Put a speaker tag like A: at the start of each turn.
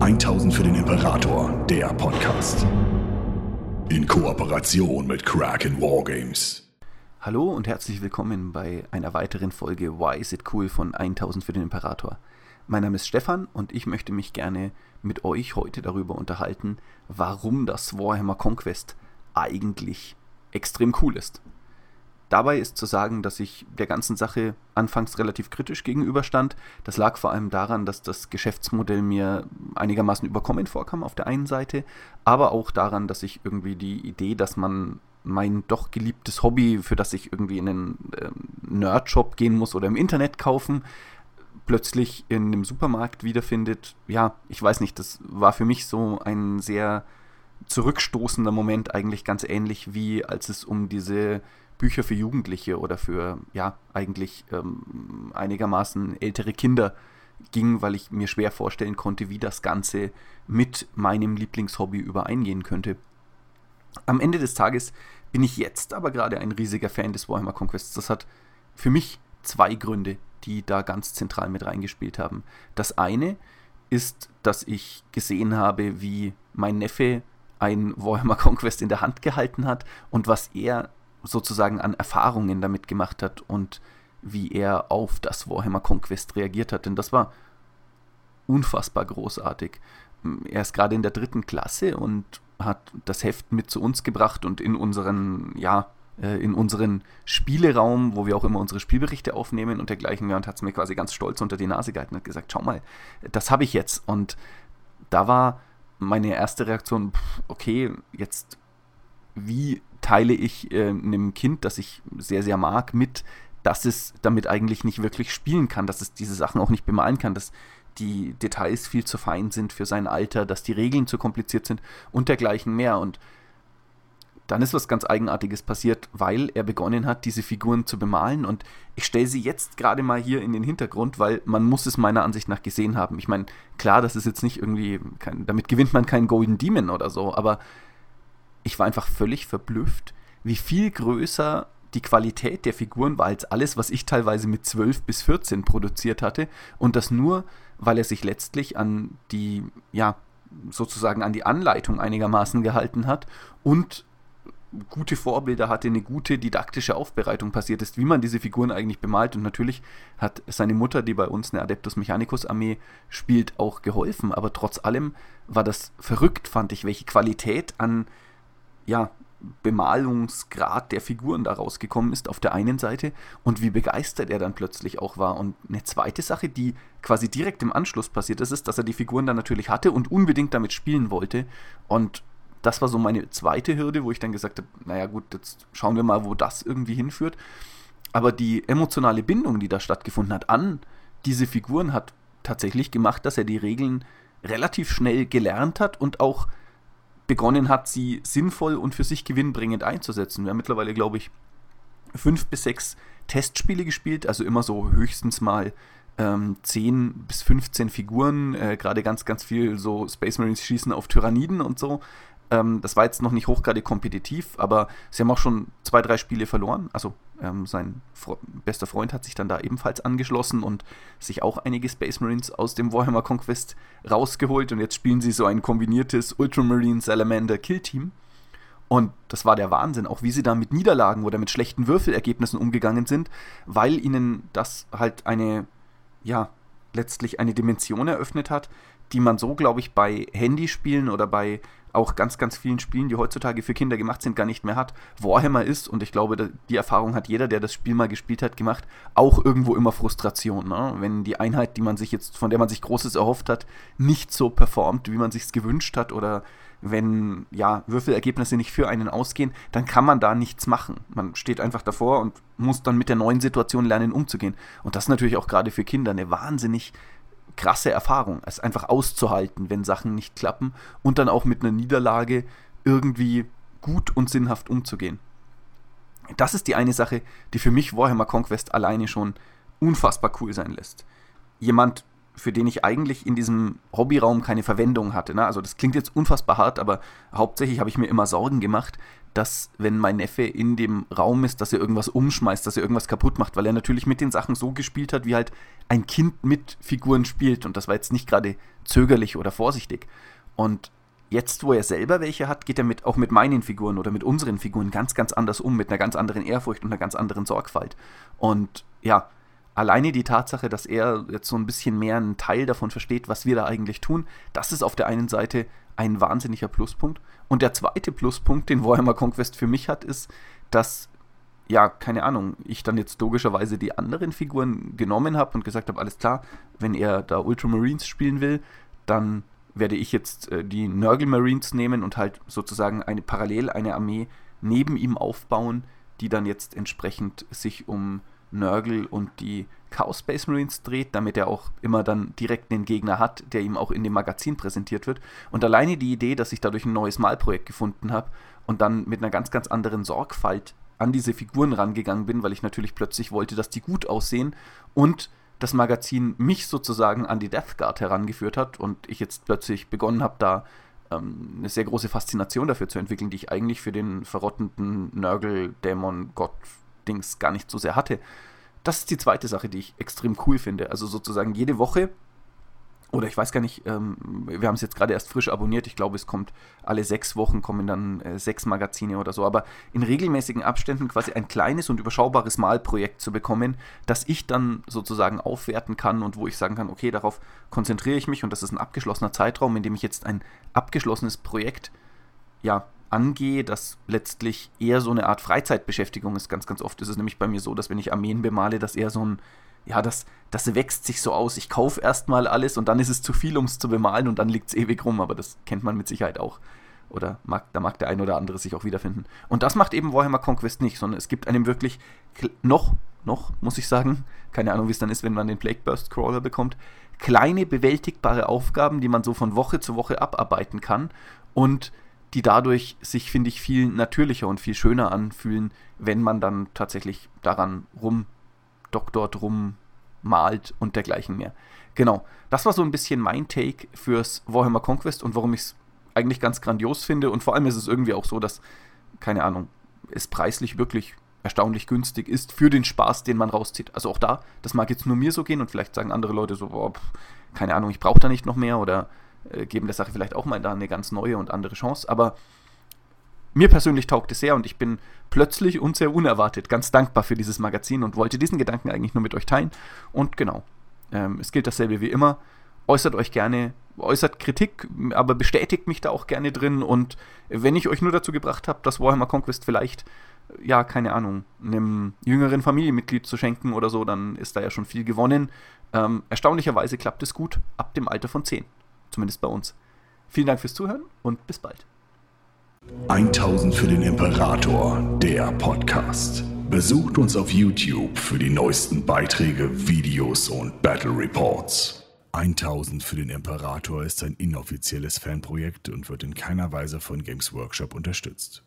A: 1000 für den Imperator, der Podcast. In Kooperation mit Kraken Wargames.
B: Hallo und herzlich willkommen bei einer weiteren Folge Why is it cool von 1000 für den Imperator. Mein Name ist Stefan und ich möchte mich gerne mit euch heute darüber unterhalten, warum das Warhammer Conquest eigentlich extrem cool ist. Dabei ist zu sagen, dass ich der ganzen Sache anfangs relativ kritisch gegenüberstand. Das lag vor allem daran, dass das Geschäftsmodell mir einigermaßen überkommen vorkam auf der einen Seite, aber auch daran, dass ich irgendwie die Idee, dass man mein doch geliebtes Hobby, für das ich irgendwie in einen äh, Nerdshop gehen muss oder im Internet kaufen, plötzlich in einem Supermarkt wiederfindet. Ja, ich weiß nicht, das war für mich so ein sehr zurückstoßender Moment, eigentlich ganz ähnlich wie als es um diese Bücher für Jugendliche oder für, ja, eigentlich ähm, einigermaßen ältere Kinder ging, weil ich mir schwer vorstellen konnte, wie das Ganze mit meinem Lieblingshobby übereingehen könnte. Am Ende des Tages bin ich jetzt aber gerade ein riesiger Fan des Warhammer Conquests. Das hat für mich zwei Gründe, die da ganz zentral mit reingespielt haben. Das eine ist, dass ich gesehen habe, wie mein Neffe ein Warhammer Conquest in der Hand gehalten hat und was er sozusagen an Erfahrungen damit gemacht hat und wie er auf das Warhammer Conquest reagiert hat. Denn das war unfassbar großartig. Er ist gerade in der dritten Klasse und hat das Heft mit zu uns gebracht und in unseren, ja, äh, in unseren Spieleraum, wo wir auch immer unsere Spielberichte aufnehmen und dergleichen und hat es mir quasi ganz stolz unter die Nase gehalten und gesagt, schau mal, das habe ich jetzt. Und da war meine erste Reaktion, okay, jetzt wie teile ich äh, einem Kind, das ich sehr, sehr mag, mit, dass es damit eigentlich nicht wirklich spielen kann, dass es diese Sachen auch nicht bemalen kann, dass die Details viel zu fein sind für sein Alter, dass die Regeln zu kompliziert sind und dergleichen mehr. Und dann ist was ganz Eigenartiges passiert, weil er begonnen hat, diese Figuren zu bemalen. Und ich stelle sie jetzt gerade mal hier in den Hintergrund, weil man muss es meiner Ansicht nach gesehen haben. Ich meine, klar, das ist jetzt nicht irgendwie, kein, damit gewinnt man keinen Golden Demon oder so, aber ich war einfach völlig verblüfft, wie viel größer die Qualität der Figuren war als alles, was ich teilweise mit 12 bis 14 produziert hatte. Und das nur, weil er sich letztlich an die, ja, sozusagen an die Anleitung einigermaßen gehalten hat und gute Vorbilder hatte, eine gute didaktische Aufbereitung passiert ist, wie man diese Figuren eigentlich bemalt. Und natürlich hat seine Mutter, die bei uns eine Adeptus Mechanicus Armee spielt, auch geholfen. Aber trotz allem war das verrückt, fand ich, welche Qualität an ja, Bemalungsgrad der Figuren da rausgekommen ist auf der einen Seite und wie begeistert er dann plötzlich auch war. Und eine zweite Sache, die quasi direkt im Anschluss passiert ist, ist, dass er die Figuren dann natürlich hatte und unbedingt damit spielen wollte. Und das war so meine zweite Hürde, wo ich dann gesagt habe, naja gut, jetzt schauen wir mal, wo das irgendwie hinführt. Aber die emotionale Bindung, die da stattgefunden hat an diese Figuren, hat tatsächlich gemacht, dass er die Regeln relativ schnell gelernt hat und auch begonnen hat, sie sinnvoll und für sich gewinnbringend einzusetzen. Wir haben mittlerweile, glaube ich, fünf bis sechs Testspiele gespielt, also immer so höchstens mal ähm, 10 bis 15 Figuren, äh, gerade ganz, ganz viel so Space Marines schießen auf Tyranniden und so. Ähm, das war jetzt noch nicht hochgradig kompetitiv, aber sie haben auch schon zwei, drei Spiele verloren. Also ähm, sein Fre bester Freund hat sich dann da ebenfalls angeschlossen und sich auch einige Space Marines aus dem Warhammer Conquest rausgeholt. Und jetzt spielen sie so ein kombiniertes Ultramarine Salamander Kill Team. Und das war der Wahnsinn, auch wie sie da mit Niederlagen oder mit schlechten Würfelergebnissen umgegangen sind, weil ihnen das halt eine, ja, letztlich eine Dimension eröffnet hat, die man so, glaube ich, bei Handyspielen oder bei auch ganz, ganz vielen Spielen, die heutzutage für Kinder gemacht sind, gar nicht mehr hat. Warhammer ist, und ich glaube, die Erfahrung hat jeder, der das Spiel mal gespielt hat, gemacht, auch irgendwo immer Frustration. Ne? Wenn die Einheit, die man sich jetzt, von der man sich Großes erhofft hat, nicht so performt, wie man sich gewünscht hat, oder wenn ja, Würfelergebnisse nicht für einen ausgehen, dann kann man da nichts machen. Man steht einfach davor und muss dann mit der neuen Situation lernen, umzugehen. Und das ist natürlich auch gerade für Kinder eine wahnsinnig krasse Erfahrung, es einfach auszuhalten, wenn Sachen nicht klappen und dann auch mit einer Niederlage irgendwie gut und sinnhaft umzugehen. Das ist die eine Sache, die für mich Warhammer Conquest alleine schon unfassbar cool sein lässt. Jemand für den ich eigentlich in diesem Hobbyraum keine Verwendung hatte. Ne? Also das klingt jetzt unfassbar hart, aber hauptsächlich habe ich mir immer Sorgen gemacht, dass wenn mein Neffe in dem Raum ist, dass er irgendwas umschmeißt, dass er irgendwas kaputt macht, weil er natürlich mit den Sachen so gespielt hat, wie halt ein Kind mit Figuren spielt. Und das war jetzt nicht gerade zögerlich oder vorsichtig. Und jetzt, wo er selber welche hat, geht er mit, auch mit meinen Figuren oder mit unseren Figuren ganz, ganz anders um, mit einer ganz anderen Ehrfurcht und einer ganz anderen Sorgfalt. Und ja, alleine die Tatsache, dass er jetzt so ein bisschen mehr einen Teil davon versteht, was wir da eigentlich tun, das ist auf der einen Seite ein wahnsinniger Pluspunkt. Und der zweite Pluspunkt, den Warhammer Conquest für mich hat, ist, dass, ja, keine Ahnung, ich dann jetzt logischerweise die anderen Figuren genommen habe und gesagt habe, alles klar, wenn er da Ultramarines spielen will, dann werde ich jetzt äh, die Nurgle Marines nehmen und halt sozusagen eine parallel eine Armee neben ihm aufbauen, die dann jetzt entsprechend sich um Nurgle und die Chaos Space Marines dreht, damit er auch immer dann direkt einen Gegner hat, der ihm auch in dem Magazin präsentiert wird. Und alleine die Idee, dass ich dadurch ein neues Malprojekt gefunden habe und dann mit einer ganz, ganz anderen Sorgfalt an diese Figuren rangegangen bin, weil ich natürlich plötzlich wollte, dass die gut aussehen und das Magazin mich sozusagen an die Death Guard herangeführt hat und ich jetzt plötzlich begonnen habe, da ähm, eine sehr große Faszination dafür zu entwickeln, die ich eigentlich für den verrottenden Nörgel, Dämon, Gott, Dings gar nicht so sehr hatte. Das ist die zweite Sache, die ich extrem cool finde. Also sozusagen jede Woche oder ich weiß gar nicht, ähm, wir haben es jetzt gerade erst frisch abonniert. Ich glaube, es kommt alle sechs Wochen kommen dann äh, sechs Magazine oder so. Aber in regelmäßigen Abständen quasi ein kleines und überschaubares Malprojekt zu bekommen, das ich dann sozusagen aufwerten kann und wo ich sagen kann, okay, darauf konzentriere ich mich und das ist ein abgeschlossener Zeitraum, in dem ich jetzt ein abgeschlossenes Projekt ja angehe, das letztlich eher so eine Art Freizeitbeschäftigung ist. Ganz, ganz oft ist es nämlich bei mir so, dass wenn ich Armeen bemale, das eher so ein ja, das, das wächst sich so aus. Ich kaufe erstmal alles und dann ist es zu viel, um es zu bemalen und dann liegt es ewig rum, aber das kennt man mit Sicherheit auch. Oder mag, da mag der ein oder andere sich auch wiederfinden. Und das macht eben Warhammer Conquest nicht, sondern es gibt einem wirklich noch, noch, muss ich sagen, keine Ahnung, wie es dann ist, wenn man den Plague Burst Crawler bekommt, kleine bewältigbare Aufgaben, die man so von Woche zu Woche abarbeiten kann und die dadurch sich, finde ich, viel natürlicher und viel schöner anfühlen, wenn man dann tatsächlich daran rum doktort rummalt und dergleichen mehr. Genau, das war so ein bisschen mein Take fürs Warhammer Conquest und warum ich es eigentlich ganz grandios finde. Und vor allem ist es irgendwie auch so, dass, keine Ahnung, es preislich wirklich erstaunlich günstig ist für den Spaß, den man rauszieht. Also auch da, das mag jetzt nur mir so gehen und vielleicht sagen andere Leute so, boah, keine Ahnung, ich brauche da nicht noch mehr oder äh, geben der Sache vielleicht auch mal da eine ganz neue und andere Chance. Aber mir persönlich taugt es sehr und ich bin plötzlich und sehr unerwartet ganz dankbar für dieses Magazin und wollte diesen Gedanken eigentlich nur mit euch teilen. Und genau, ähm, es gilt dasselbe wie immer. Äußert euch gerne, äußert Kritik, aber bestätigt mich da auch gerne drin. Und wenn ich euch nur dazu gebracht habe, das Warhammer Conquest vielleicht, ja, keine Ahnung, einem jüngeren Familienmitglied zu schenken oder so, dann ist da ja schon viel gewonnen. Ähm, erstaunlicherweise klappt es gut ab dem Alter von 10. Zumindest bei uns. Vielen Dank fürs Zuhören und bis bald.
A: 1000 für den Imperator, der Podcast. Besucht uns auf YouTube für die neuesten Beiträge, Videos und Battle Reports. 1000 für den Imperator ist ein inoffizielles Fanprojekt und wird in keiner Weise von Games Workshop unterstützt.